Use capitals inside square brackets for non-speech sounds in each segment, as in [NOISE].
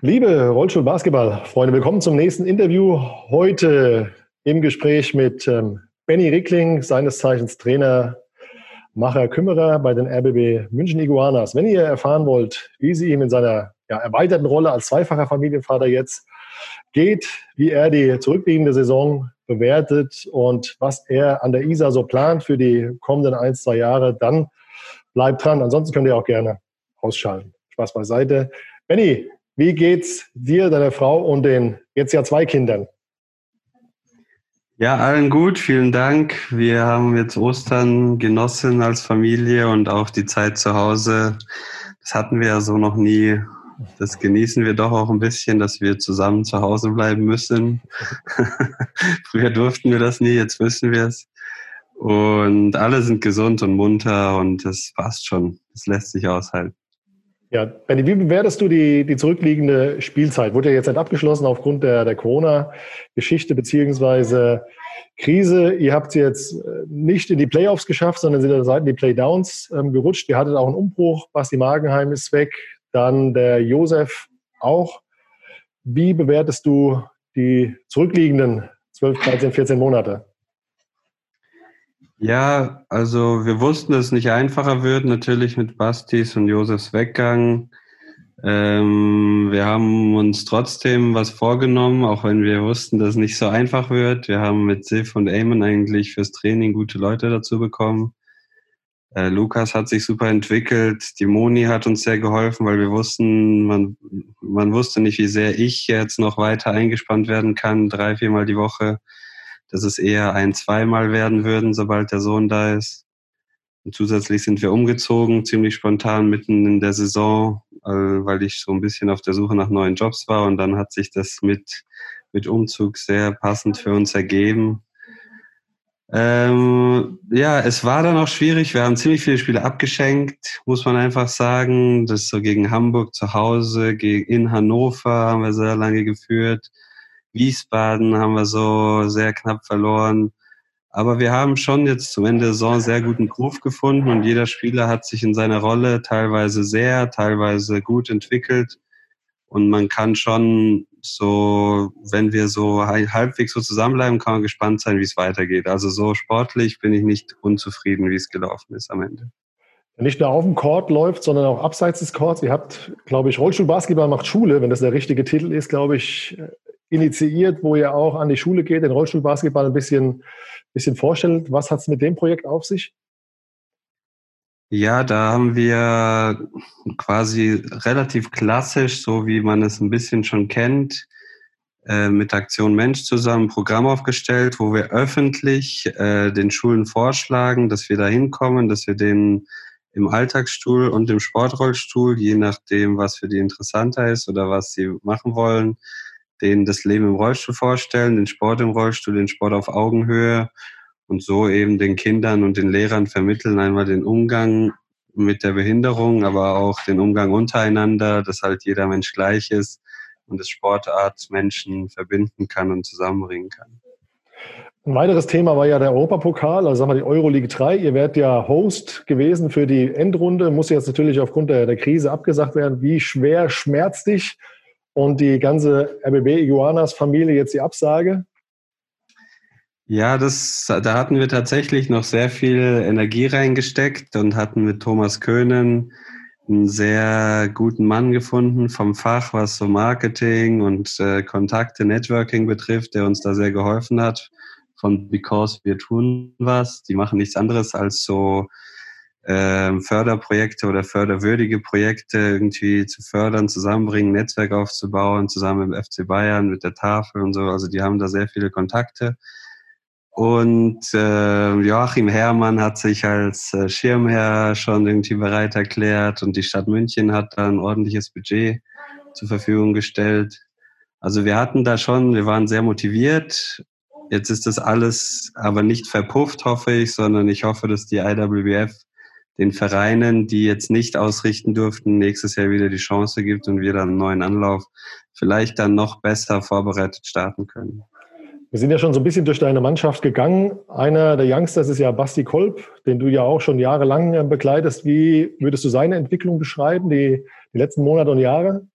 Liebe Rollstuhl-Basketball-Freunde, willkommen zum nächsten Interview. Heute im Gespräch mit ähm, Benny Rickling, seines Zeichens Trainer, Macher, Kümmerer bei den RBB München Iguanas. Wenn ihr erfahren wollt, wie sie ihm in seiner ja, erweiterten Rolle als zweifacher Familienvater jetzt geht, wie er die zurückliegende Saison bewertet und was er an der ISA so plant für die kommenden ein, zwei Jahre, dann bleibt dran. Ansonsten könnt ihr auch gerne ausschalten. Spaß beiseite. Benny, wie geht's dir, deiner Frau und den jetzt ja zwei Kindern? Ja, allen gut, vielen Dank. Wir haben jetzt Ostern genossen als Familie und auch die Zeit zu Hause. Das hatten wir ja so noch nie. Das genießen wir doch auch ein bisschen, dass wir zusammen zu Hause bleiben müssen. [LAUGHS] Früher durften wir das nie, jetzt müssen wir es. Und alle sind gesund und munter und das passt schon. Das lässt sich aushalten. Ja, Benny, wie bewertest du die, die zurückliegende Spielzeit? Wurde ja jetzt nicht abgeschlossen aufgrund der, der Corona-Geschichte beziehungsweise Krise. Ihr habt sie jetzt äh, nicht in die Playoffs geschafft, sondern sind seid in die Playdowns ähm, gerutscht. Ihr hattet auch einen Umbruch. Basti Magenheim ist weg. Dann der Josef auch. Wie bewertest du die zurückliegenden 12, 13, 14 Monate? Ja, also wir wussten, dass es nicht einfacher wird, natürlich mit Bastis und Josefs Weggang. Ähm, wir haben uns trotzdem was vorgenommen, auch wenn wir wussten, dass es nicht so einfach wird. Wir haben mit Sif und Eamon eigentlich fürs Training gute Leute dazu bekommen. Äh, Lukas hat sich super entwickelt. Die Moni hat uns sehr geholfen, weil wir wussten, man, man wusste nicht, wie sehr ich jetzt noch weiter eingespannt werden kann, drei, viermal die Woche dass es eher ein zweimal werden würden, sobald der Sohn da ist. Und zusätzlich sind wir umgezogen, ziemlich spontan mitten in der Saison, äh, weil ich so ein bisschen auf der Suche nach neuen Jobs war. Und dann hat sich das mit, mit Umzug sehr passend für uns ergeben. Ähm, ja, es war dann auch schwierig. Wir haben ziemlich viele Spiele abgeschenkt, muss man einfach sagen. Das so gegen Hamburg zu Hause, in Hannover haben wir sehr lange geführt. Wiesbaden haben wir so sehr knapp verloren. Aber wir haben schon jetzt zum Ende der Saison sehr guten Groove gefunden und jeder Spieler hat sich in seiner Rolle teilweise sehr, teilweise gut entwickelt. Und man kann schon so, wenn wir so halbwegs so zusammenbleiben, kann man gespannt sein, wie es weitergeht. Also so sportlich bin ich nicht unzufrieden, wie es gelaufen ist am Ende. Nicht nur auf dem Court läuft, sondern auch abseits des Courts. Ihr habt, glaube ich, Rollstuhlbasketball macht Schule, wenn das der richtige Titel ist, glaube ich, initiiert, wo ihr auch an die Schule geht, den Rollstuhlbasketball ein bisschen, bisschen vorstellt. Was hat es mit dem Projekt auf sich? Ja, da haben wir quasi relativ klassisch, so wie man es ein bisschen schon kennt, äh, mit Aktion Mensch zusammen ein Programm aufgestellt, wo wir öffentlich äh, den Schulen vorschlagen, dass wir da hinkommen, dass wir den im Alltagsstuhl und im Sportrollstuhl, je nachdem, was für die interessanter ist oder was sie machen wollen, denen das Leben im Rollstuhl vorstellen, den Sport im Rollstuhl, den Sport auf Augenhöhe und so eben den Kindern und den Lehrern vermitteln einmal den Umgang mit der Behinderung, aber auch den Umgang untereinander, dass halt jeder Mensch gleich ist und das Sportart Menschen verbinden kann und zusammenbringen kann. Ein weiteres Thema war ja der Europapokal, also sagen wir die Euroleague 3. Ihr werdet ja Host gewesen für die Endrunde, muss jetzt natürlich aufgrund der, der Krise abgesagt werden. Wie schwer schmerzt dich und die ganze RBB Iguanas Familie jetzt die Absage? Ja, das, da hatten wir tatsächlich noch sehr viel Energie reingesteckt und hatten mit Thomas Köhnen einen sehr guten Mann gefunden vom Fach, was so Marketing und äh, Kontakte, Networking betrifft, der uns da sehr geholfen hat. Von Because wir tun was. Die machen nichts anderes als so ähm, Förderprojekte oder förderwürdige Projekte irgendwie zu fördern, zusammenbringen, Netzwerk aufzubauen, zusammen mit dem FC Bayern, mit der Tafel und so. Also die haben da sehr viele Kontakte. Und äh, Joachim Herrmann hat sich als äh, Schirmherr schon irgendwie bereit erklärt und die Stadt München hat da ein ordentliches Budget zur Verfügung gestellt. Also wir hatten da schon, wir waren sehr motiviert. Jetzt ist das alles aber nicht verpufft, hoffe ich, sondern ich hoffe, dass die IWF den Vereinen, die jetzt nicht ausrichten durften, nächstes Jahr wieder die Chance gibt und wir dann einen neuen Anlauf vielleicht dann noch besser vorbereitet starten können. Wir sind ja schon so ein bisschen durch deine Mannschaft gegangen. Einer der Youngsters ist ja Basti Kolb, den du ja auch schon jahrelang äh, begleitest. Wie würdest du seine Entwicklung beschreiben, die, die letzten Monate und Jahre?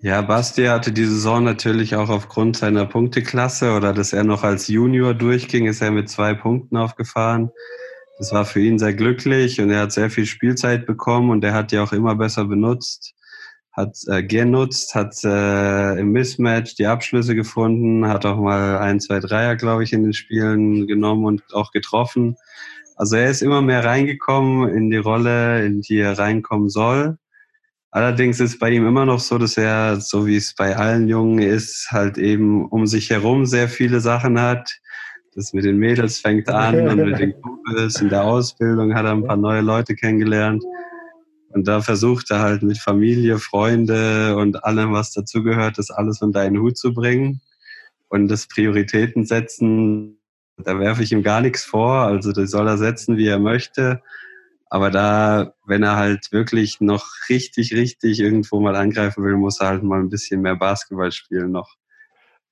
Ja, Basti hatte die Saison natürlich auch aufgrund seiner Punkteklasse oder dass er noch als Junior durchging, ist er mit zwei Punkten aufgefahren. Das war für ihn sehr glücklich und er hat sehr viel Spielzeit bekommen und er hat die auch immer besser benutzt, hat äh, genutzt, hat äh, im Mismatch die Abschlüsse gefunden, hat auch mal ein, zwei Dreier, glaube ich, in den Spielen genommen und auch getroffen. Also er ist immer mehr reingekommen in die Rolle, in die er reinkommen soll. Allerdings ist bei ihm immer noch so, dass er, so wie es bei allen Jungen ist, halt eben um sich herum sehr viele Sachen hat. Das mit den Mädels fängt an [LAUGHS] und mit den Kumpels in der Ausbildung hat er ein paar neue Leute kennengelernt. Und da versucht er halt mit Familie, Freunde und allem, was dazugehört, das alles unter einen Hut zu bringen. Und das Prioritäten setzen, da werfe ich ihm gar nichts vor. Also das soll er setzen, wie er möchte. Aber da, wenn er halt wirklich noch richtig, richtig irgendwo mal angreifen will, muss er halt mal ein bisschen mehr Basketball spielen noch.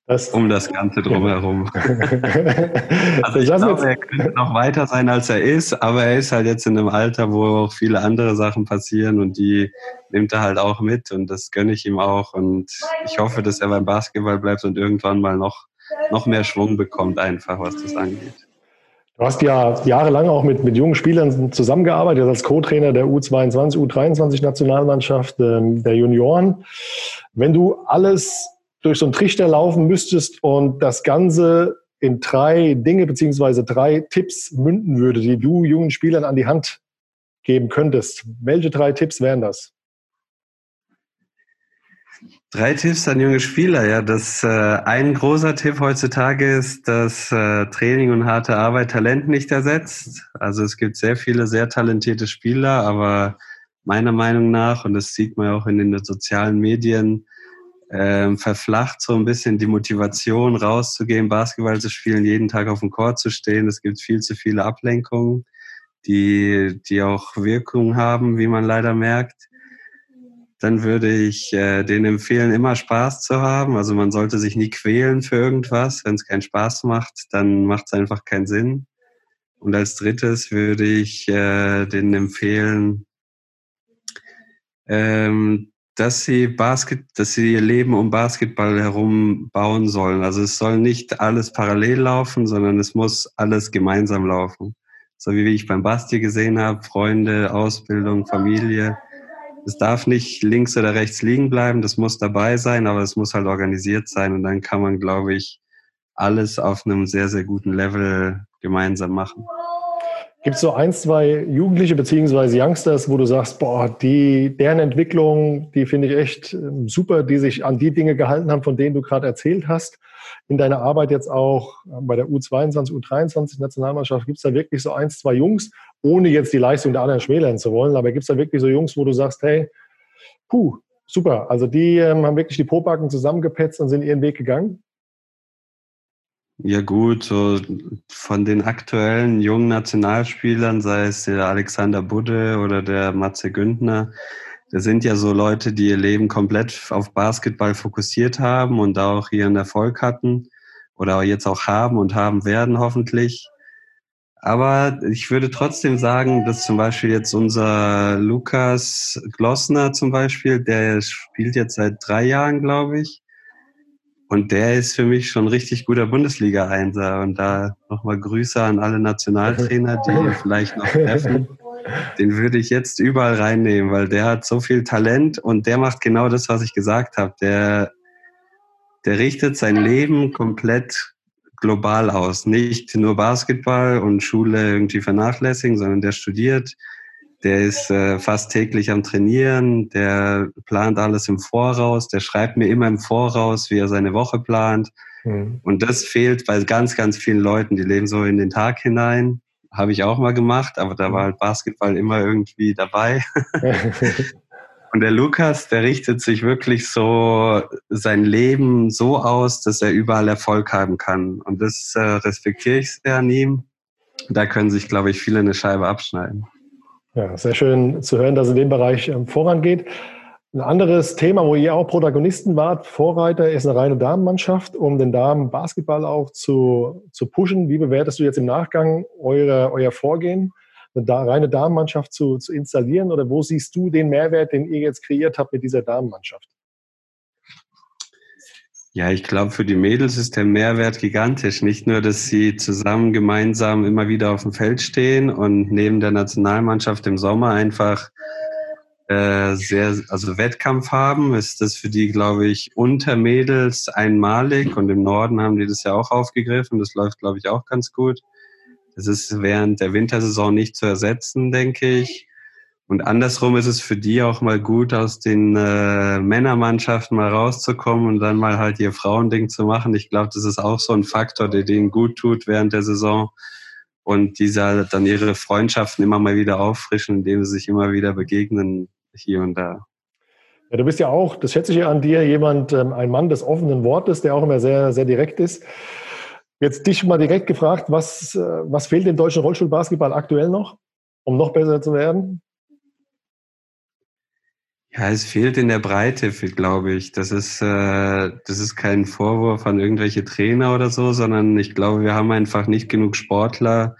Das, um das Ganze drumherum. [LAUGHS] also ich glaube, er könnte noch weiter sein, als er ist, aber er ist halt jetzt in einem Alter, wo auch viele andere Sachen passieren und die nimmt er halt auch mit und das gönne ich ihm auch und ich hoffe, dass er beim Basketball bleibt und irgendwann mal noch, noch mehr Schwung bekommt einfach, was das angeht. Du hast ja jahrelang auch mit, mit jungen Spielern zusammengearbeitet, als Co-Trainer der U22, U23-Nationalmannschaft ähm, der Junioren. Wenn du alles durch so einen Trichter laufen müsstest und das Ganze in drei Dinge beziehungsweise drei Tipps münden würde, die du jungen Spielern an die Hand geben könntest, welche drei Tipps wären das? Drei Tipps an junge Spieler. Ja, das äh, ein großer Tipp heutzutage ist, dass äh, Training und harte Arbeit Talent nicht ersetzt. Also es gibt sehr viele sehr talentierte Spieler, aber meiner Meinung nach und das sieht man auch in den sozialen Medien äh, verflacht so ein bisschen die Motivation rauszugehen, Basketball zu spielen, jeden Tag auf dem Court zu stehen. Es gibt viel zu viele Ablenkungen, die die auch Wirkung haben, wie man leider merkt dann würde ich äh, denen empfehlen, immer Spaß zu haben. Also man sollte sich nie quälen für irgendwas. Wenn es keinen Spaß macht, dann macht es einfach keinen Sinn. Und als drittes würde ich äh, denen empfehlen, ähm, dass sie Basket, dass sie ihr Leben um Basketball herum bauen sollen. Also es soll nicht alles parallel laufen, sondern es muss alles gemeinsam laufen. So wie ich beim Basti gesehen habe, Freunde, Ausbildung, Familie es darf nicht links oder rechts liegen bleiben, das muss dabei sein, aber es muss halt organisiert sein und dann kann man, glaube ich, alles auf einem sehr, sehr guten Level gemeinsam machen. Gibt es so ein, zwei Jugendliche beziehungsweise Youngsters, wo du sagst, boah, die, deren Entwicklung, die finde ich echt ähm, super, die sich an die Dinge gehalten haben, von denen du gerade erzählt hast. In deiner Arbeit jetzt auch äh, bei der U22, U23 Nationalmannschaft, gibt es da wirklich so ein, zwei Jungs, ohne jetzt die Leistung der anderen schmälern zu wollen, aber gibt es da wirklich so Jungs, wo du sagst, hey, puh, super, also die ähm, haben wirklich die Popacken zusammengepetzt und sind ihren Weg gegangen? Ja gut, so von den aktuellen jungen Nationalspielern, sei es der Alexander Budde oder der Matze Güntner, das sind ja so Leute, die ihr Leben komplett auf Basketball fokussiert haben und auch ihren Erfolg hatten oder jetzt auch haben und haben werden hoffentlich. Aber ich würde trotzdem sagen, dass zum Beispiel jetzt unser Lukas Glossner zum Beispiel, der spielt jetzt seit drei Jahren, glaube ich. Und der ist für mich schon richtig guter Bundesliga-Einser. Und da nochmal Grüße an alle Nationaltrainer, die [LAUGHS] vielleicht noch treffen. Den würde ich jetzt überall reinnehmen, weil der hat so viel Talent und der macht genau das, was ich gesagt habe. Der, der richtet sein Leben komplett global aus. Nicht nur Basketball und Schule irgendwie vernachlässigen, sondern der studiert, der ist äh, fast täglich am Trainieren, der plant alles im Voraus, der schreibt mir immer im Voraus, wie er seine Woche plant. Mhm. Und das fehlt bei ganz, ganz vielen Leuten, die leben so in den Tag hinein. Habe ich auch mal gemacht, aber da war halt Basketball immer irgendwie dabei. [LAUGHS] Und der Lukas, der richtet sich wirklich so sein Leben so aus, dass er überall Erfolg haben kann. Und das äh, respektiere ich sehr an ihm. Da können sich, glaube ich, viele eine Scheibe abschneiden. Ja, sehr schön zu hören, dass in dem Bereich ähm, vorangeht. Ein anderes Thema, wo ihr auch Protagonisten wart, Vorreiter, ist eine reine Damenmannschaft, um den Damen Basketball auch zu, zu pushen. Wie bewertest du jetzt im Nachgang eure, euer Vorgehen, eine da, reine Damenmannschaft zu, zu installieren? Oder wo siehst du den Mehrwert, den ihr jetzt kreiert habt mit dieser Damenmannschaft? Ja, ich glaube, für die Mädels ist der Mehrwert gigantisch. Nicht nur, dass sie zusammen gemeinsam immer wieder auf dem Feld stehen und neben der Nationalmannschaft im Sommer einfach äh, sehr, also Wettkampf haben, ist das für die, glaube ich, unter Mädels einmalig und im Norden haben die das ja auch aufgegriffen. Das läuft, glaube ich, auch ganz gut. Das ist während der Wintersaison nicht zu ersetzen, denke ich. Und andersrum ist es für die auch mal gut, aus den äh, Männermannschaften mal rauszukommen und dann mal halt ihr Frauending zu machen. Ich glaube, das ist auch so ein Faktor, der denen gut tut während der Saison. Und dieser dann ihre Freundschaften immer mal wieder auffrischen, indem sie sich immer wieder begegnen, hier und da. Ja, du bist ja auch, das schätze ich ja an dir, jemand, ähm, ein Mann des offenen Wortes, der auch immer sehr, sehr direkt ist. Jetzt dich mal direkt gefragt, was, äh, was fehlt dem deutschen Rollstuhlbasketball aktuell noch, um noch besser zu werden? Ja, es fehlt in der Breite, glaube ich. Das ist, äh, das ist kein Vorwurf an irgendwelche Trainer oder so, sondern ich glaube, wir haben einfach nicht genug Sportler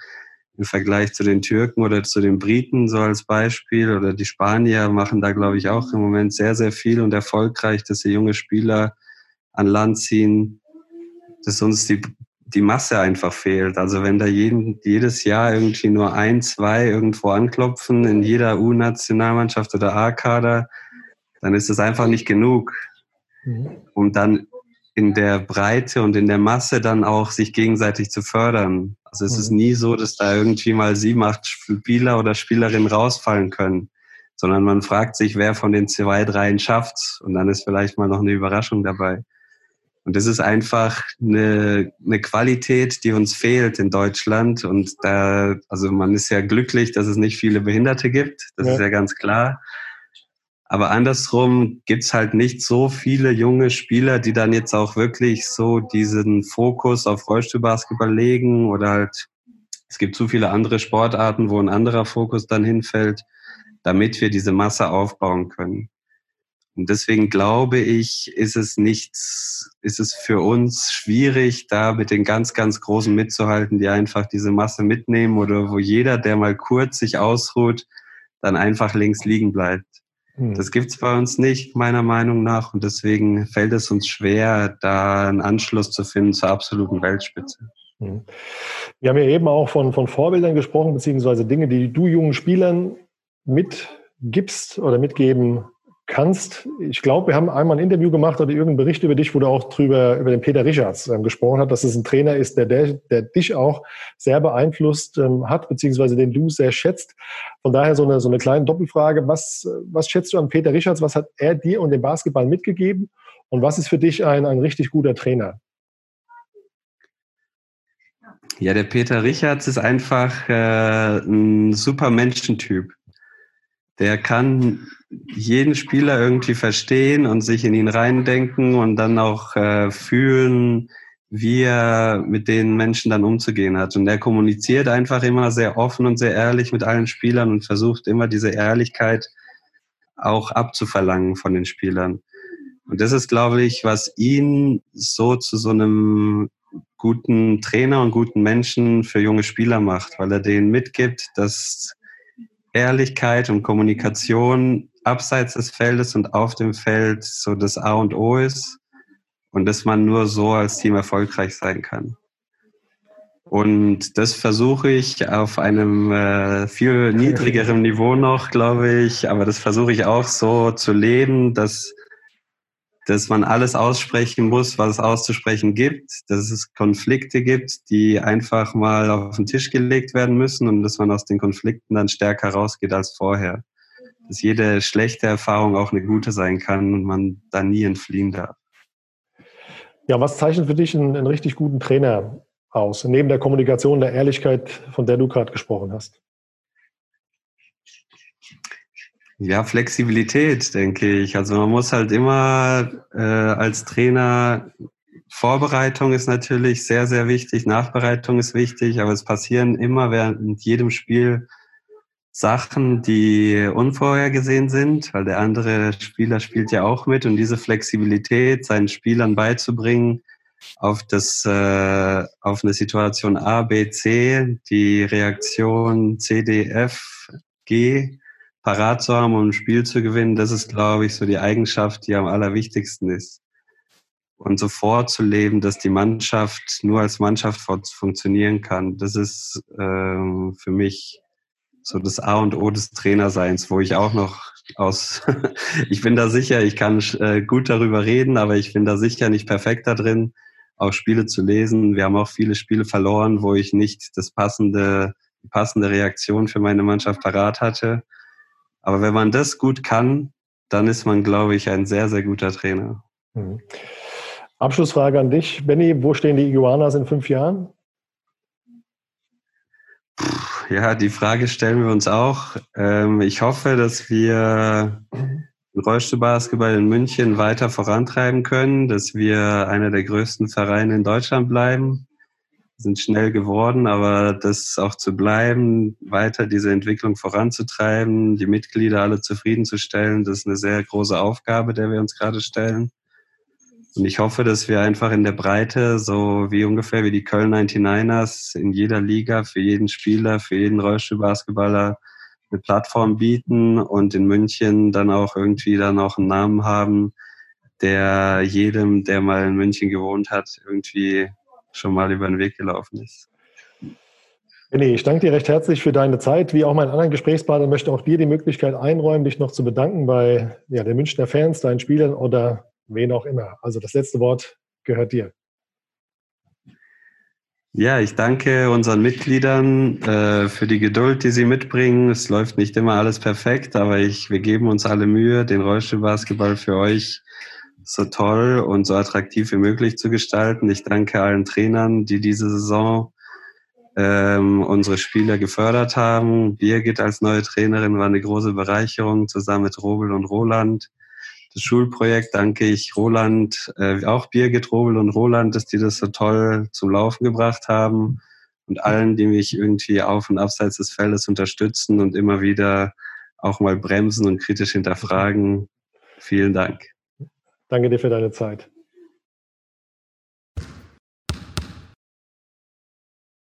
im Vergleich zu den Türken oder zu den Briten, so als Beispiel. Oder die Spanier machen da, glaube ich, auch im Moment sehr, sehr viel und erfolgreich, dass sie junge Spieler an Land ziehen, dass uns die, die Masse einfach fehlt. Also wenn da jeden, jedes Jahr irgendwie nur ein, zwei irgendwo anklopfen, in jeder U-Nationalmannschaft oder A-Kader, dann ist es einfach nicht genug, mhm. um dann in der Breite und in der Masse dann auch sich gegenseitig zu fördern. Also es mhm. ist nie so, dass da irgendwie mal sieben, acht Spieler oder Spielerinnen rausfallen können, sondern man fragt sich, wer von den zwei, dreien schafft und dann ist vielleicht mal noch eine Überraschung dabei. Und das ist einfach eine, eine Qualität, die uns fehlt in Deutschland. Und da, also man ist ja glücklich, dass es nicht viele Behinderte gibt. Das ja. ist ja ganz klar. Aber andersrum gibt's halt nicht so viele junge Spieler, die dann jetzt auch wirklich so diesen Fokus auf Rollstuhlbasketball legen oder halt es gibt zu viele andere Sportarten, wo ein anderer Fokus dann hinfällt, damit wir diese Masse aufbauen können. Und deswegen glaube ich, ist es nichts, ist es für uns schwierig, da mit den ganz, ganz Großen mitzuhalten, die einfach diese Masse mitnehmen oder wo jeder, der mal kurz sich ausruht, dann einfach links liegen bleibt. Hm. Das gibt's bei uns nicht, meiner Meinung nach. Und deswegen fällt es uns schwer, da einen Anschluss zu finden zur absoluten Weltspitze. Hm. Wir haben ja eben auch von, von Vorbildern gesprochen, beziehungsweise Dinge, die du jungen Spielern mitgibst oder mitgeben kannst. Ich glaube, wir haben einmal ein Interview gemacht oder irgendeinen Bericht über dich, wo du auch drüber, über den Peter Richards ähm, gesprochen hast, dass es ein Trainer ist, der, der, der dich auch sehr beeinflusst ähm, hat, beziehungsweise den du sehr schätzt. Von daher so eine, so eine kleine Doppelfrage. Was, was schätzt du an Peter Richards? Was hat er dir und dem Basketball mitgegeben? Und was ist für dich ein, ein richtig guter Trainer? Ja, der Peter Richards ist einfach äh, ein super Menschentyp. Der kann jeden Spieler irgendwie verstehen und sich in ihn reindenken und dann auch äh, fühlen, wie er mit den Menschen dann umzugehen hat. Und er kommuniziert einfach immer sehr offen und sehr ehrlich mit allen Spielern und versucht immer diese Ehrlichkeit auch abzuverlangen von den Spielern. Und das ist, glaube ich, was ihn so zu so einem guten Trainer und guten Menschen für junge Spieler macht, weil er denen mitgibt, dass Ehrlichkeit und Kommunikation abseits des Feldes und auf dem Feld so das A und O ist und dass man nur so als Team erfolgreich sein kann. Und das versuche ich auf einem äh, viel niedrigeren Niveau noch, glaube ich, aber das versuche ich auch so zu leben, dass dass man alles aussprechen muss, was es auszusprechen gibt, dass es Konflikte gibt, die einfach mal auf den Tisch gelegt werden müssen und dass man aus den Konflikten dann stärker rausgeht als vorher. Dass jede schlechte Erfahrung auch eine gute sein kann und man da nie entfliehen darf. Ja, was zeichnet für dich einen, einen richtig guten Trainer aus, neben der Kommunikation, der Ehrlichkeit, von der du gerade gesprochen hast? Ja, Flexibilität, denke ich. Also man muss halt immer äh, als Trainer, Vorbereitung ist natürlich sehr, sehr wichtig, Nachbereitung ist wichtig, aber es passieren immer während jedem Spiel Sachen, die unvorhergesehen sind, weil der andere Spieler spielt ja auch mit und diese Flexibilität seinen Spielern beizubringen, auf das äh, auf eine Situation A, B, C, die Reaktion C, D, F, G parat zu haben, um ein Spiel zu gewinnen, das ist, glaube ich, so die Eigenschaft, die am allerwichtigsten ist. und so vorzuleben, dass die Mannschaft nur als Mannschaft funktionieren kann. Das ist ähm, für mich so das A und O des Trainerseins, wo ich auch noch aus, [LAUGHS] ich bin da sicher, ich kann äh, gut darüber reden, aber ich bin da sicher nicht perfekt da drin, auch Spiele zu lesen. Wir haben auch viele Spiele verloren, wo ich nicht das passende, die passende Reaktion für meine Mannschaft parat hatte. Aber wenn man das gut kann, dann ist man, glaube ich, ein sehr, sehr guter Trainer. Mhm. Abschlussfrage an dich, Benny. Wo stehen die Iguanas in fünf Jahren? Ja, die Frage stellen wir uns auch. Ähm, ich hoffe, dass wir den Rollstuhlbasketball in München weiter vorantreiben können, dass wir einer der größten Vereine in Deutschland bleiben. Sind schnell geworden, aber das auch zu bleiben, weiter diese Entwicklung voranzutreiben, die Mitglieder alle zufriedenzustellen, das ist eine sehr große Aufgabe, der wir uns gerade stellen. Und ich hoffe, dass wir einfach in der Breite, so wie ungefähr wie die Köln 99ers, in jeder Liga, für jeden Spieler, für jeden Rollstuhlbasketballer eine Plattform bieten und in München dann auch irgendwie dann auch einen Namen haben, der jedem, der mal in München gewohnt hat, irgendwie schon mal über den Weg gelaufen ist. René, ich danke dir recht herzlich für deine Zeit. Wie auch meinen anderen Gesprächspartner möchte auch dir die Möglichkeit einräumen, dich noch zu bedanken bei ja, den Münchner Fans, deinen Spielern oder wen auch immer. Also das letzte Wort gehört dir. Ja, ich danke unseren Mitgliedern äh, für die Geduld, die sie mitbringen. Es läuft nicht immer alles perfekt, aber ich, wir geben uns alle Mühe, den Rollstuhlbasketball für euch so toll und so attraktiv wie möglich zu gestalten. Ich danke allen Trainern, die diese Saison ähm, unsere Spieler gefördert haben. Birgit als neue Trainerin war eine große Bereicherung zusammen mit Robel und Roland das Schulprojekt danke ich Roland, äh, auch Birgit, Robel und Roland, dass die das so toll zum Laufen gebracht haben und allen, die mich irgendwie auf und abseits des Feldes unterstützen und immer wieder auch mal bremsen und kritisch hinterfragen. Vielen Dank. Danke dir für deine Zeit.